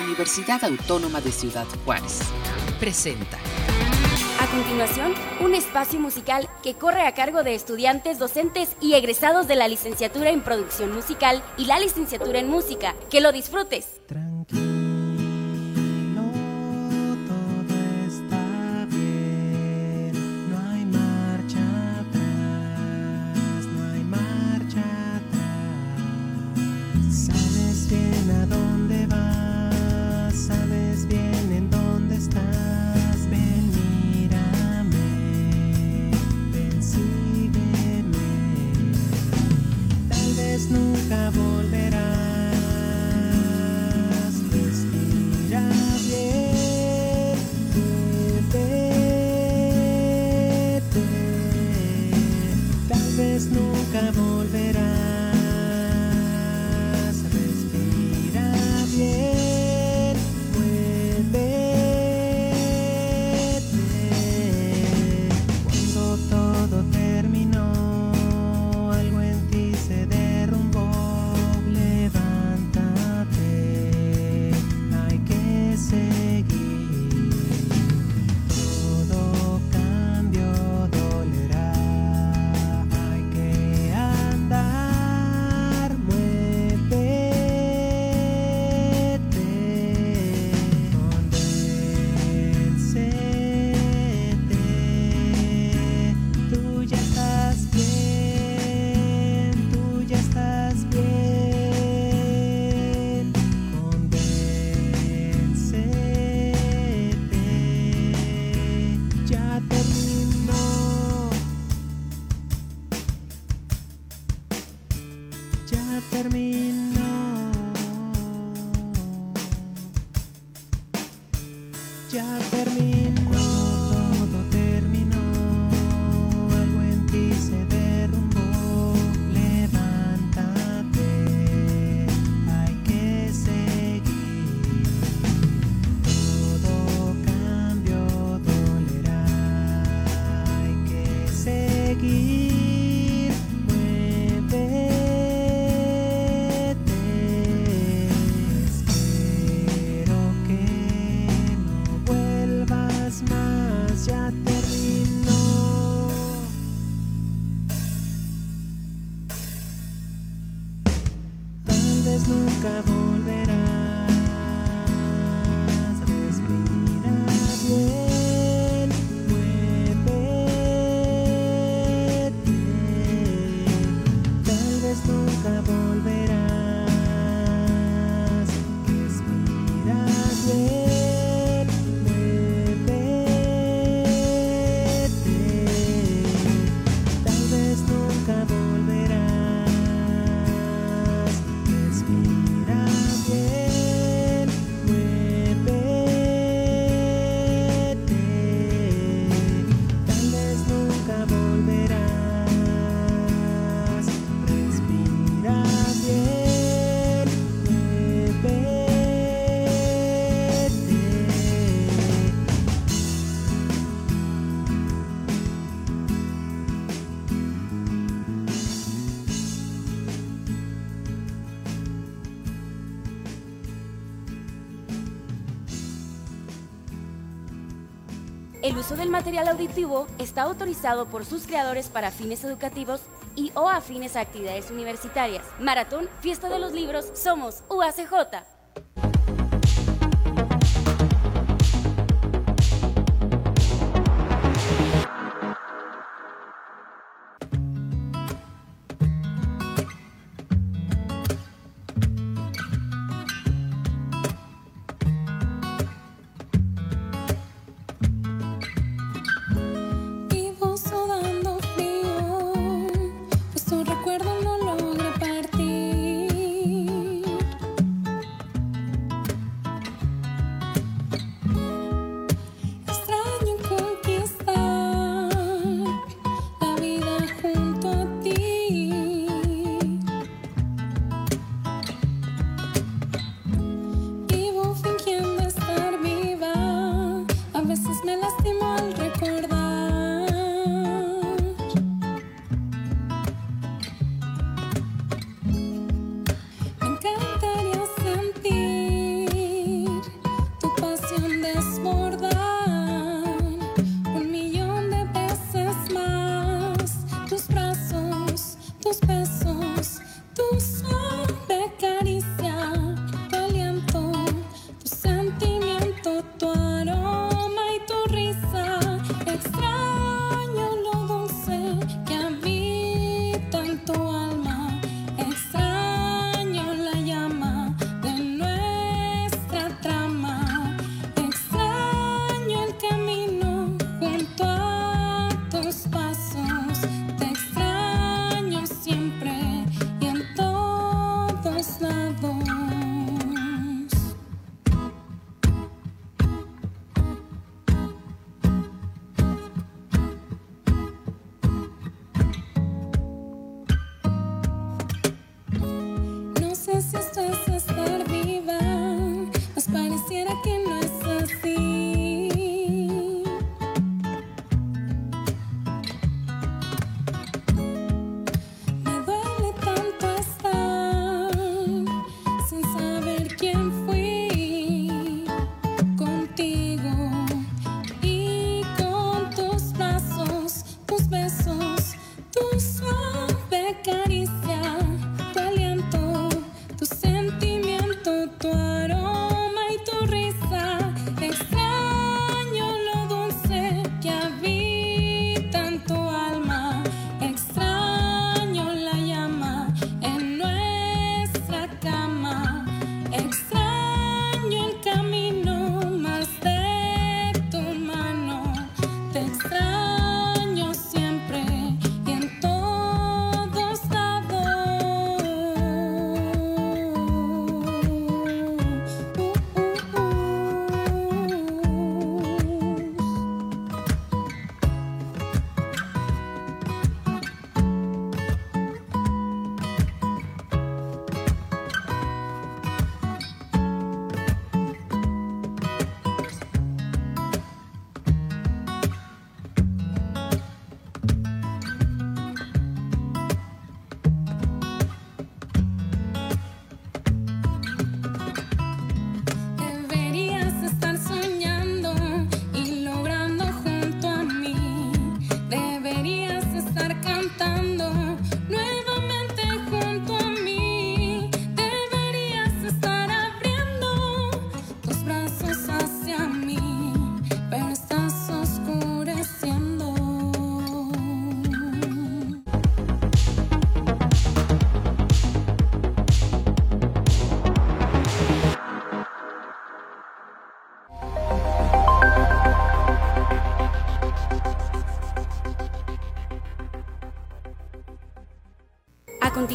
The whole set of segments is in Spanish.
Universidad Autónoma de Ciudad Juárez. Presenta. A continuación, un espacio musical que corre a cargo de estudiantes, docentes y egresados de la licenciatura en producción musical y la licenciatura en música. Que lo disfrutes. El uso del material auditivo está autorizado por sus creadores para fines educativos y o afines a actividades universitarias. Maratón, Fiesta de los Libros, somos UACJ.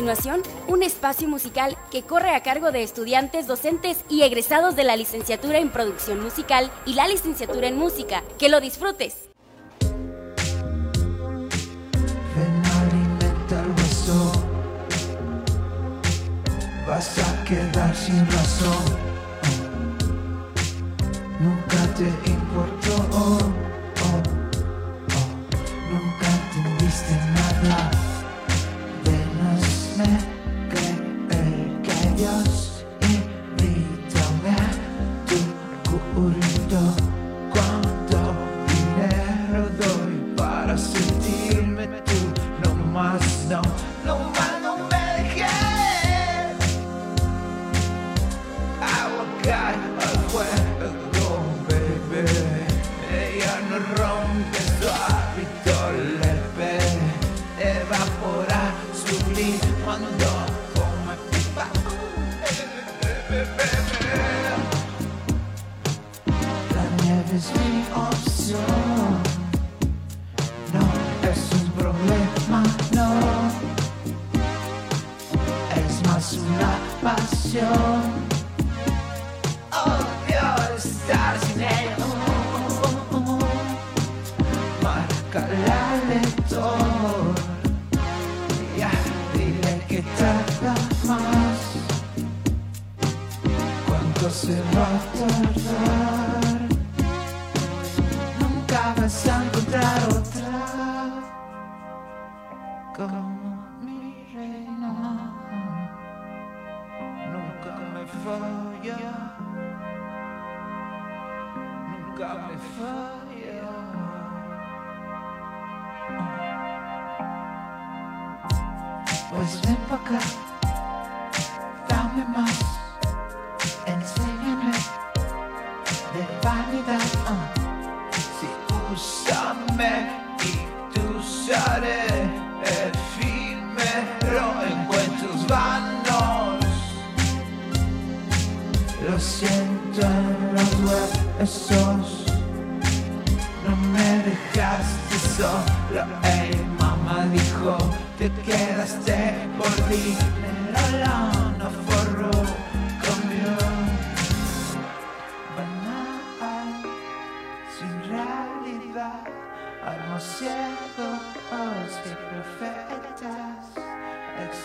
continuación, un espacio musical que corre a cargo de estudiantes, docentes y egresados de la licenciatura en producción musical y la licenciatura en música. ¡Que lo disfrutes!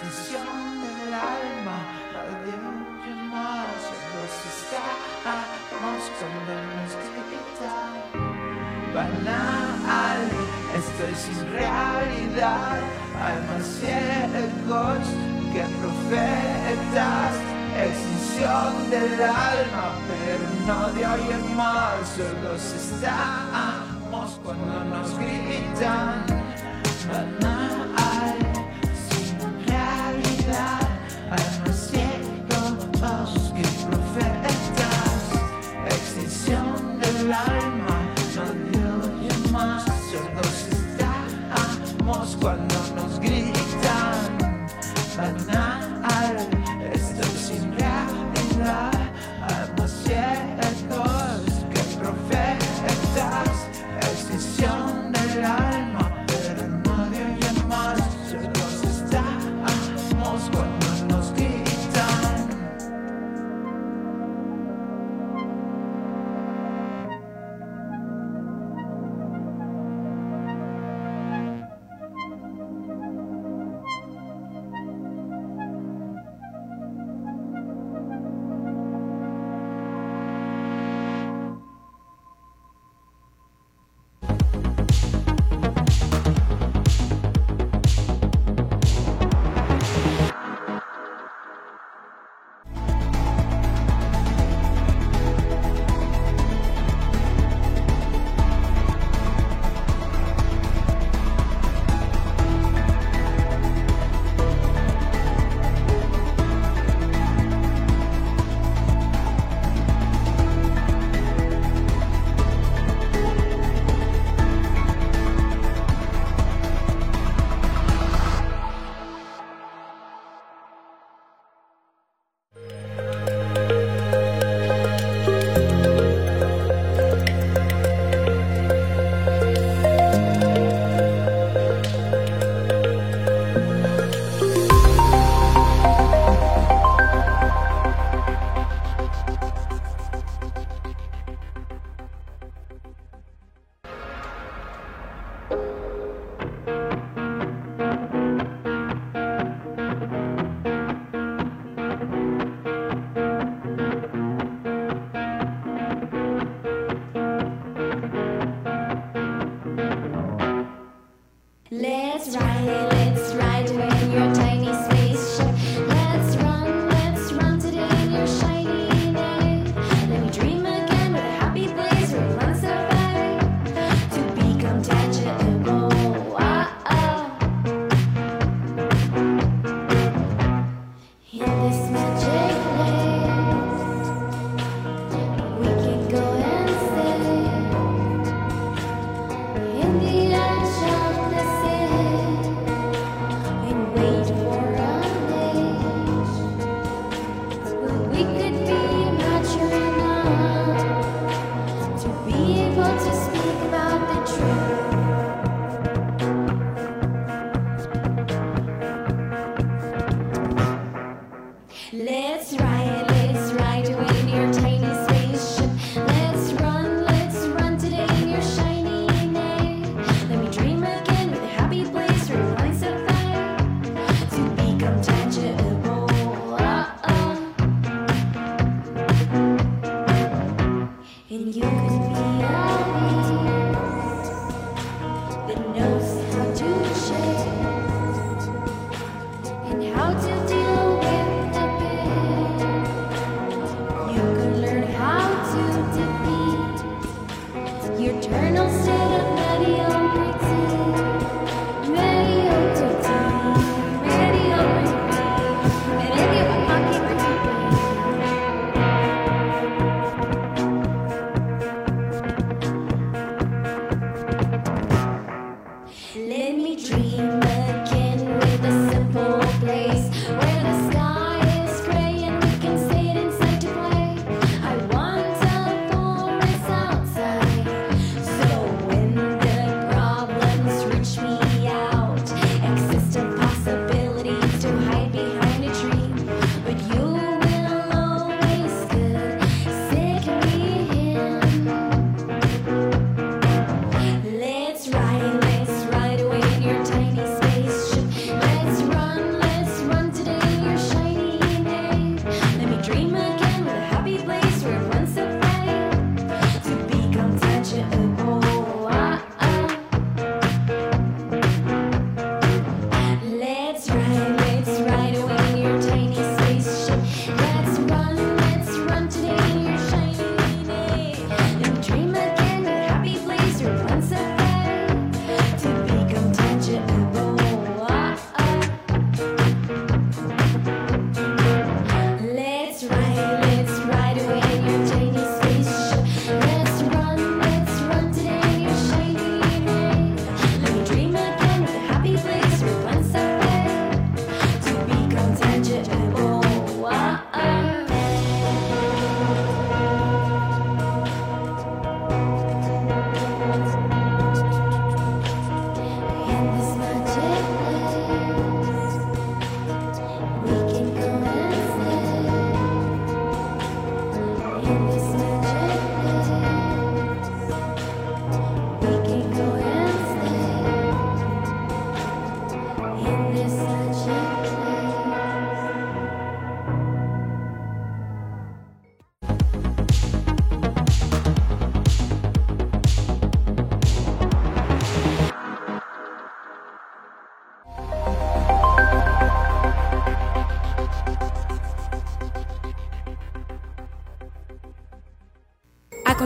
canción del alma, nadie más nos estamos cuando nos gritan banal, estoy sin realidad, hay más ciegos que profetas, extinción del alma, pero no de hoy en más, solo estamos cuando nos gritan banal. life.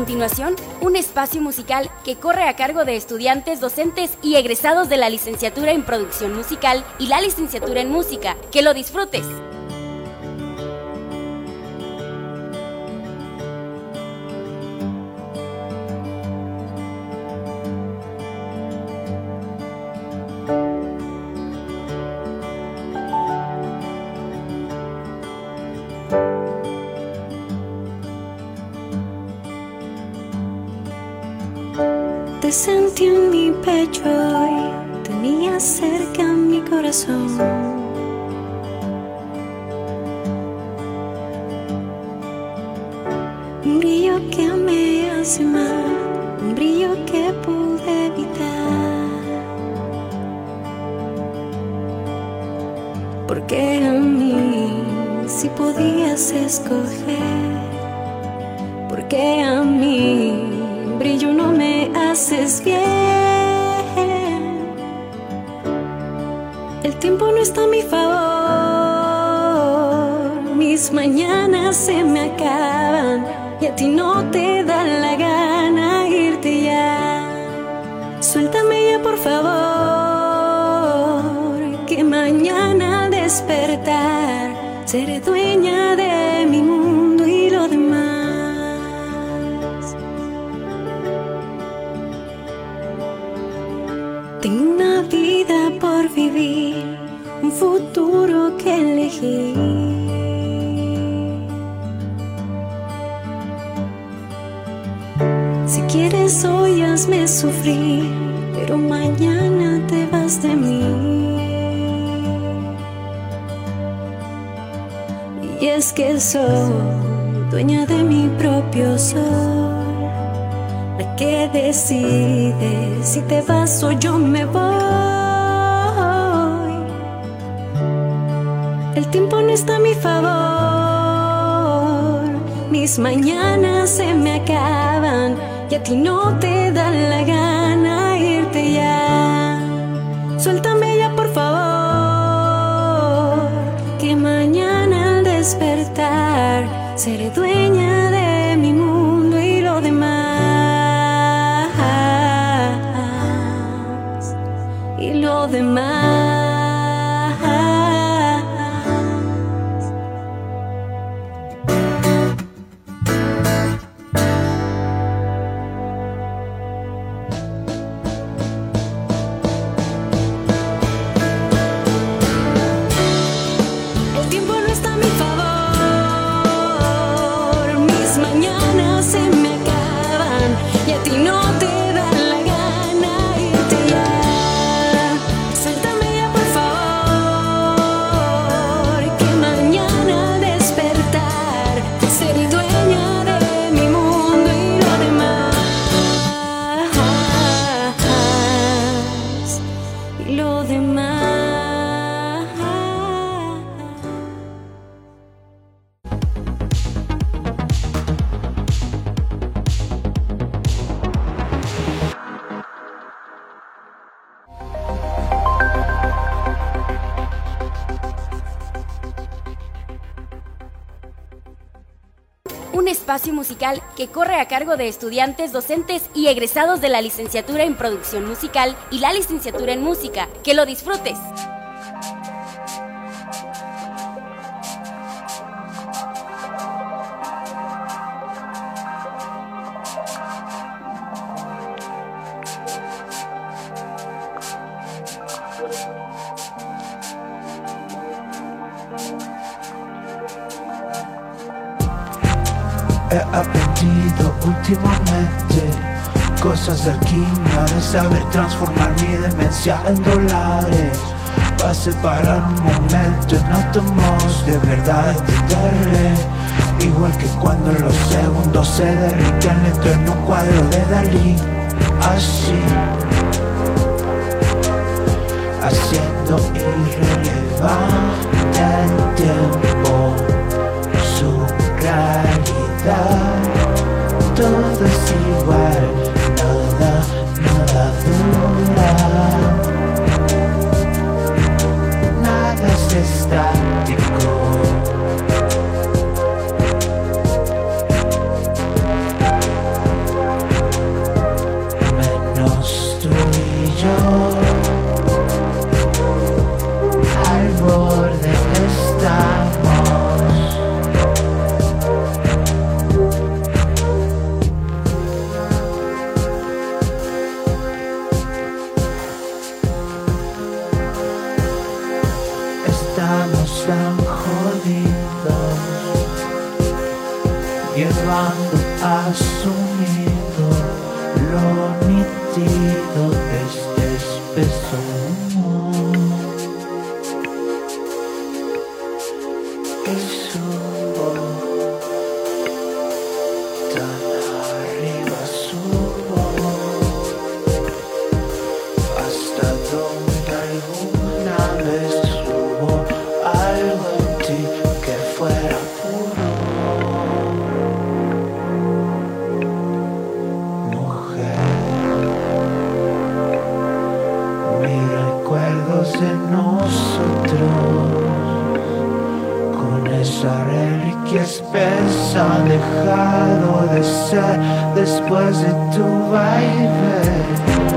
Continuación, un espacio musical que corre a cargo de estudiantes, docentes y egresados de la licenciatura en producción musical y la licenciatura en música. ¡Que lo disfrutes! Un brillo que me hace mal, un brillo que pude evitar. Porque a mí si podías escoger, porque a mí brillo no me haces bien. El tiempo no está a mi favor, mis mañanas se me acaban y a ti no te da la gana irte ya. Suéltame ya por favor, que mañana al despertar seré dueña pero mañana te vas de mí. Y es que soy dueña de mi propio sol que decide si te vas o yo me voy. El tiempo no está a mi favor, mis mañanas se me acaban y a ti no te da la gana irte ya. Suéltame ya por favor, que mañana al despertar seré dueña que corre a cargo de estudiantes, docentes y egresados de la licenciatura en producción musical y la licenciatura en música. Que lo disfrutes. Transformar mi demencia en dólares. Para separar un momento en átomos de verdad entenderle. Igual que cuando los segundos se derriten dentro en un cuadro de Dalí. Así, haciendo irrelevante el tiempo, su realidad todo es igual, está. Esa reliquia espesa ha dejado de ser después de tu baile.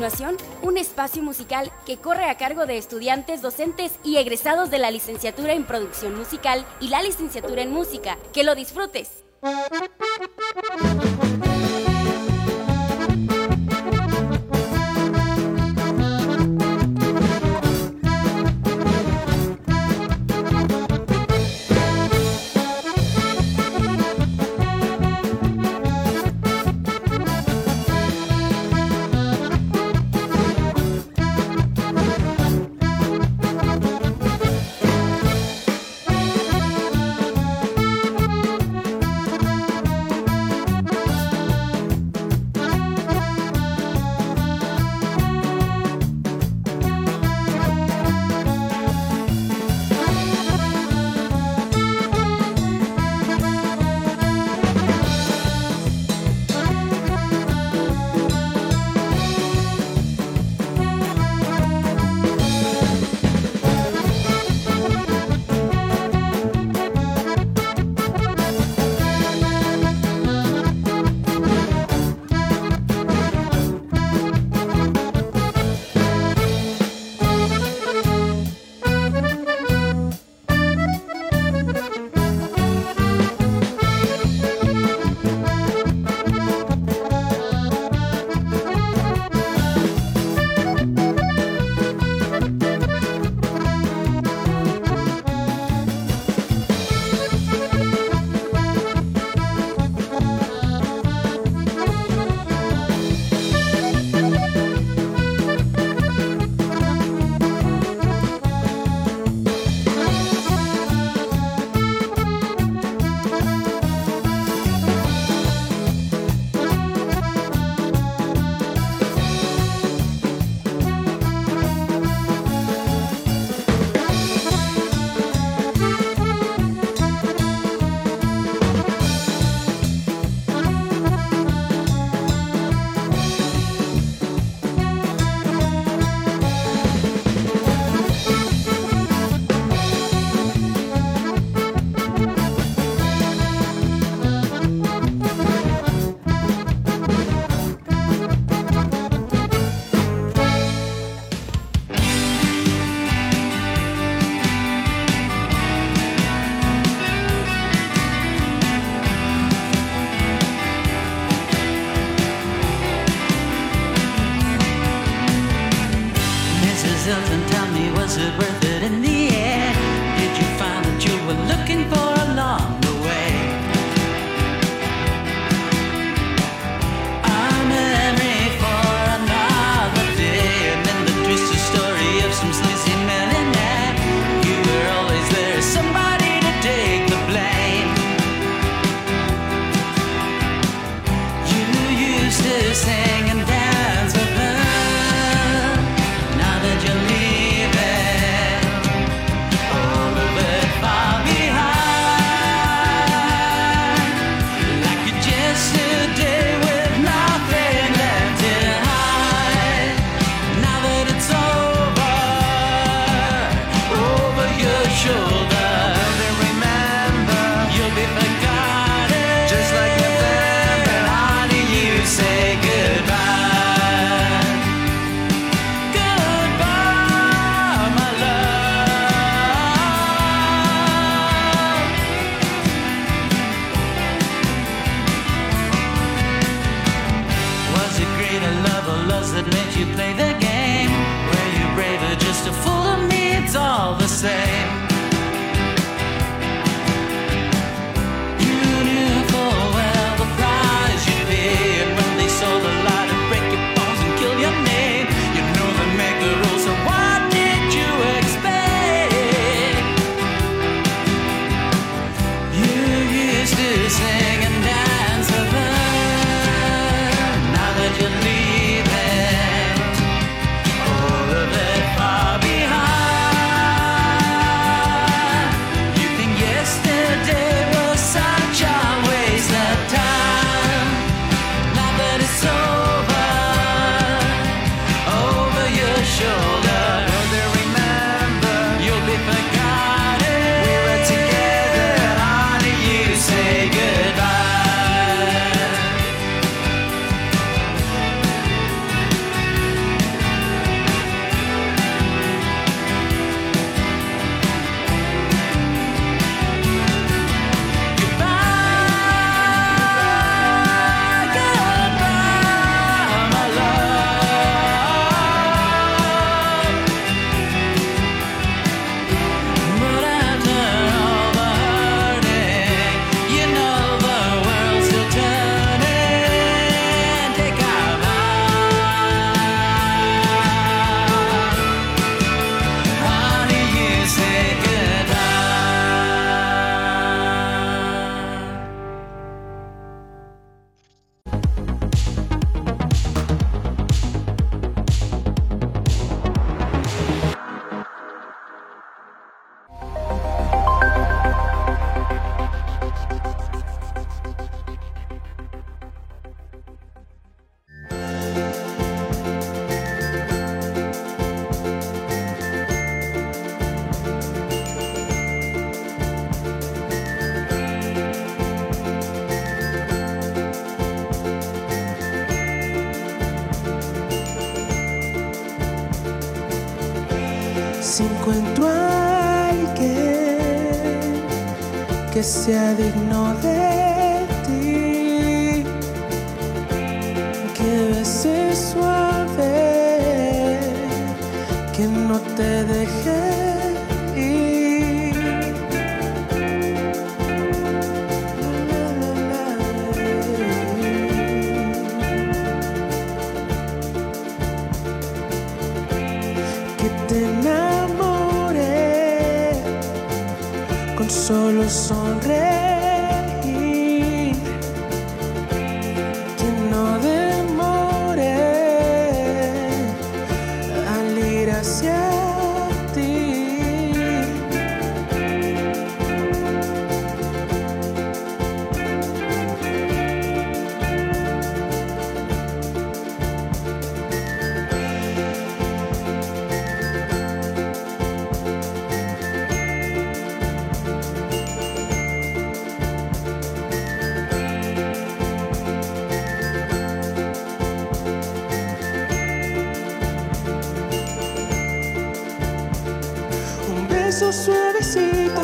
continuación, un espacio musical que corre a cargo de estudiantes, docentes y egresados de la licenciatura en producción musical y la licenciatura en música. ¡Que lo disfrutes! que sea digno de beso suavecito,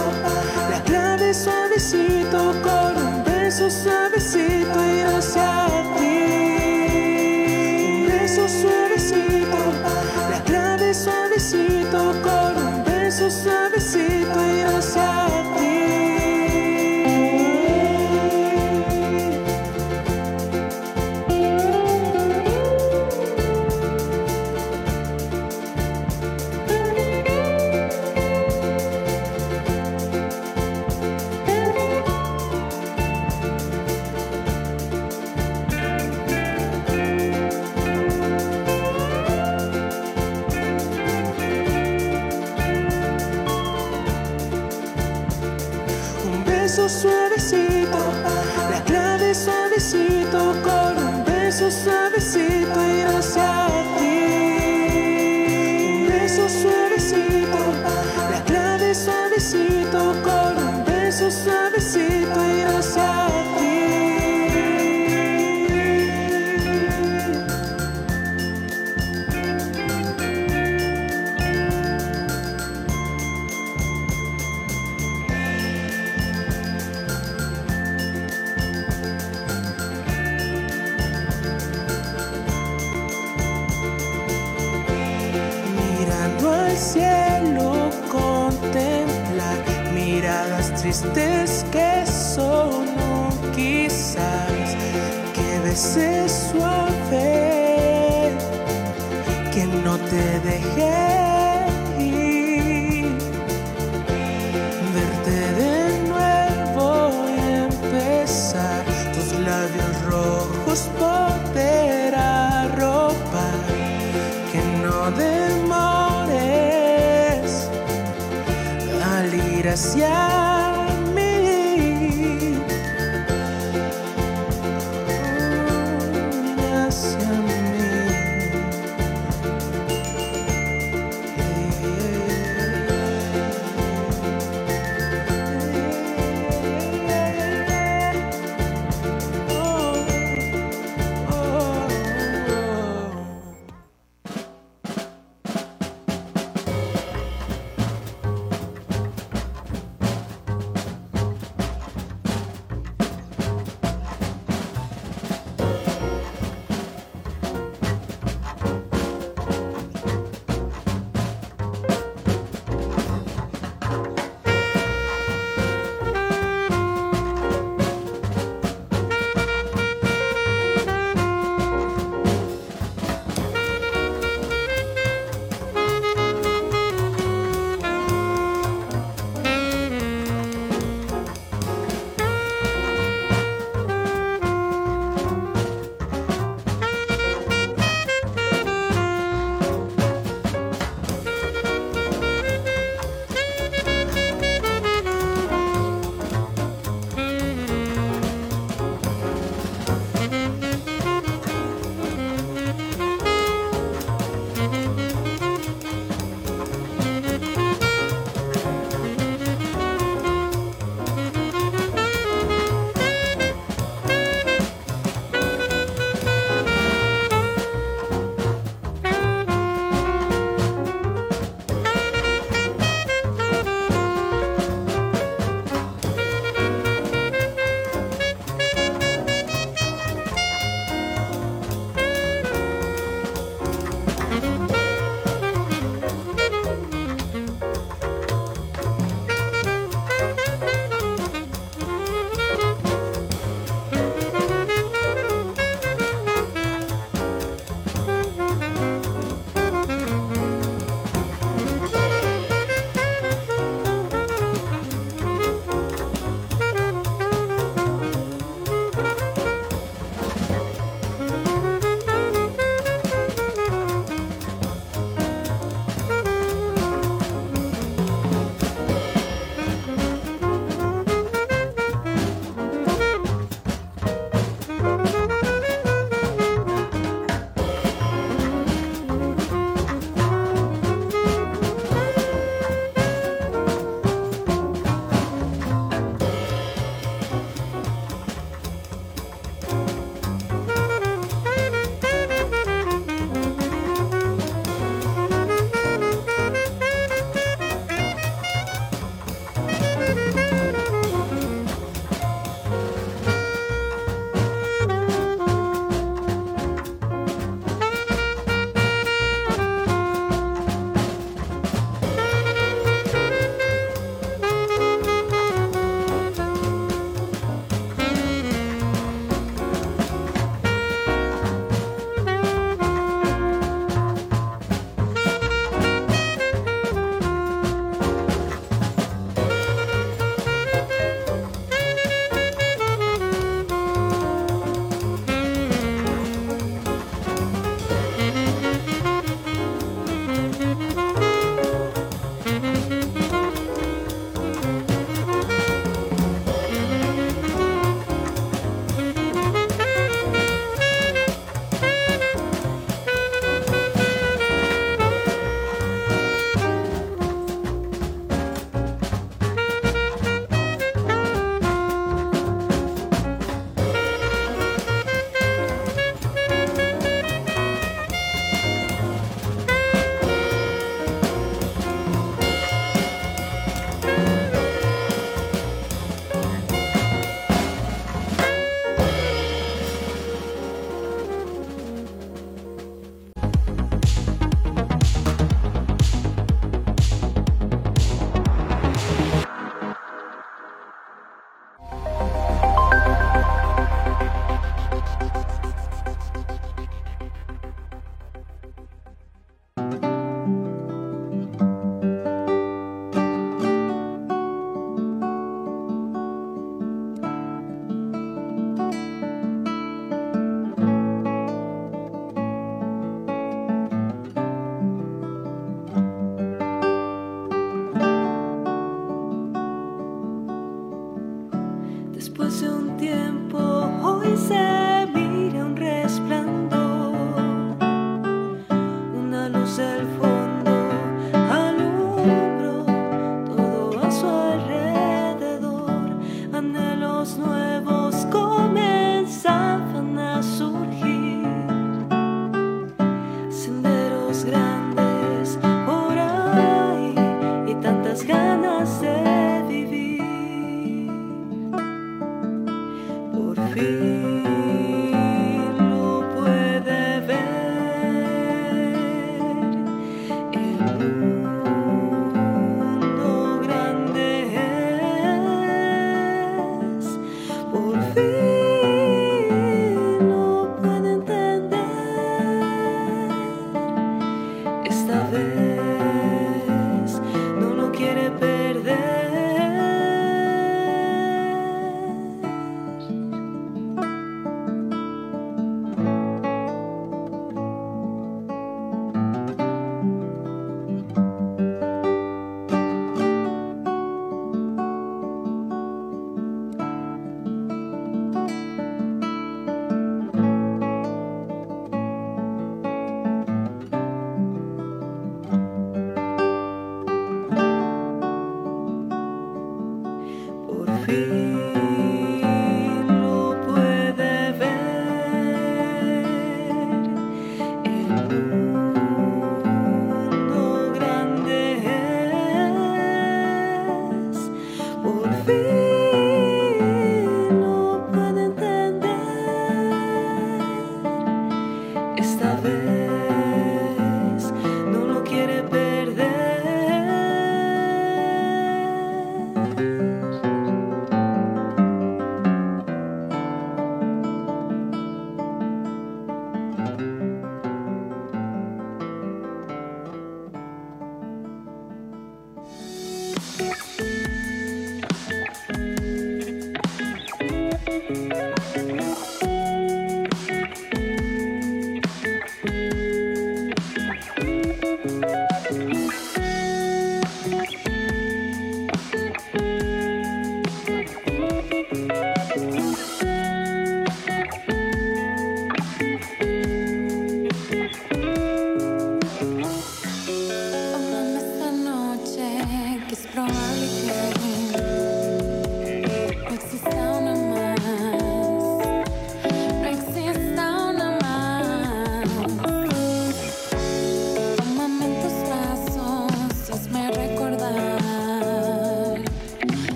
la clave suavecito, con un beso suavecito y no se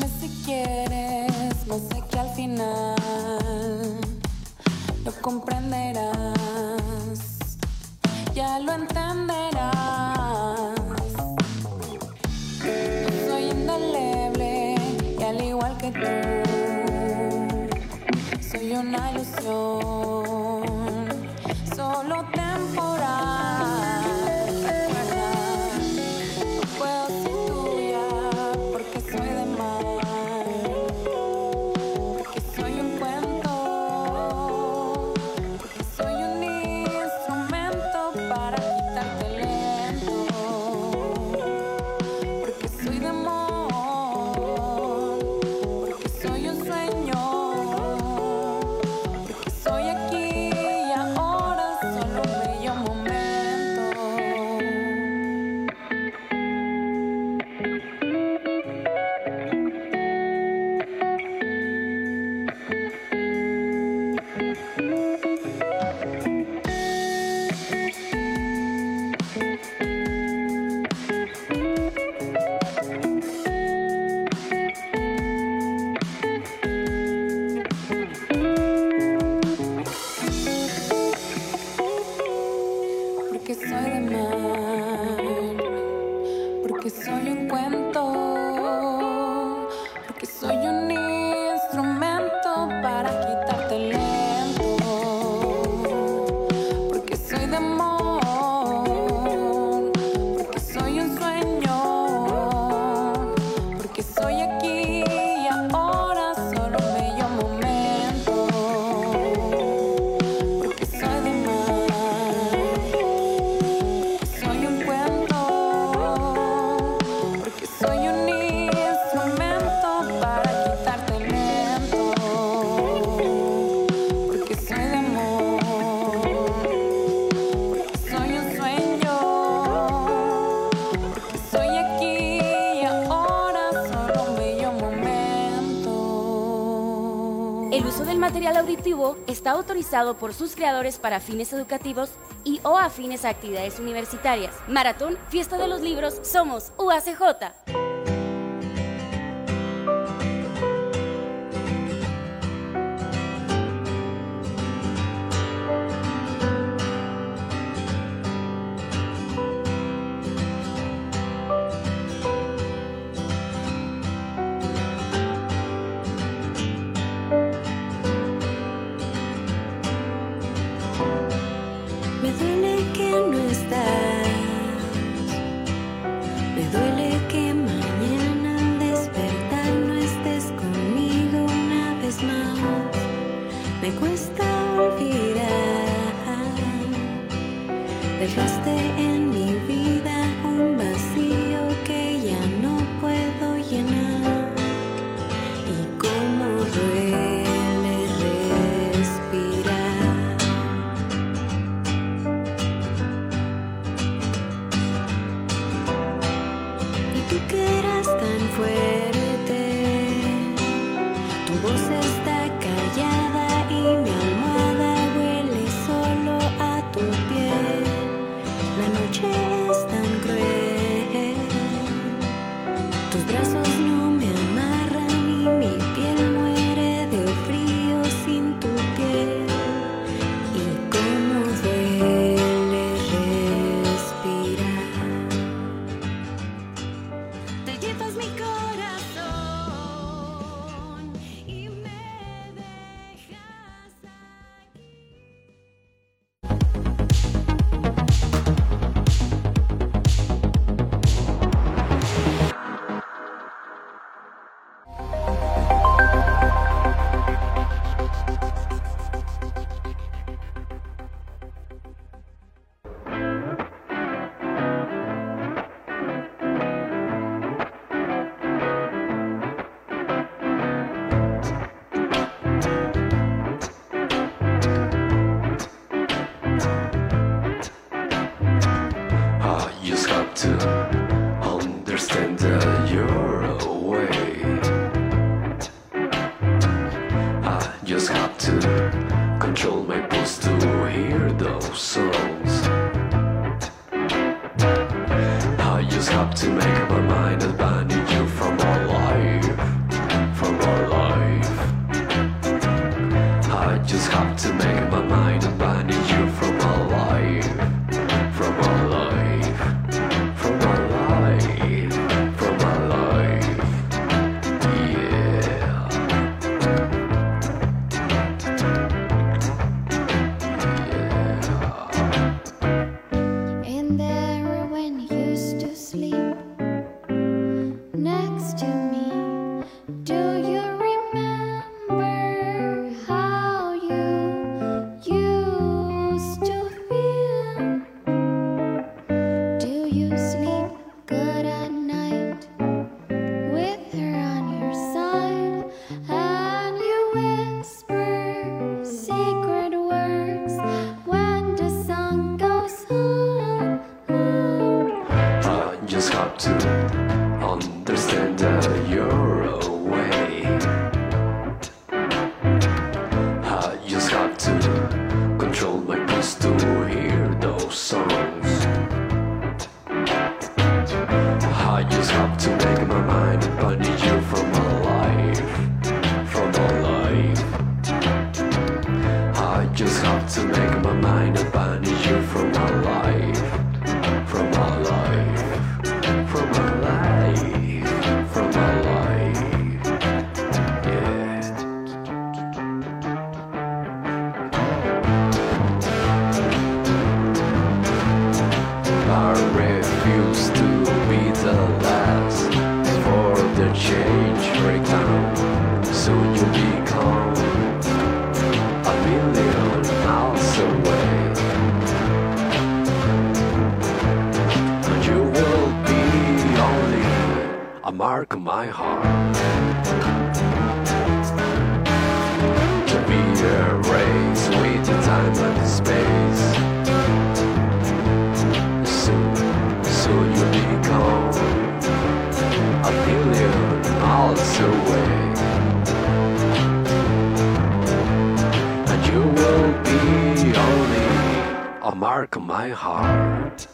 Si quieres, no sé que al final lo comprenderás, ya lo entenderás. Soy indeleble y al igual que tú, soy una ilusión. material auditivo está autorizado por sus creadores para fines educativos y o afines a actividades universitarias. Maratón, Fiesta de los Libros, somos UACJ. change. question. Mark my heart.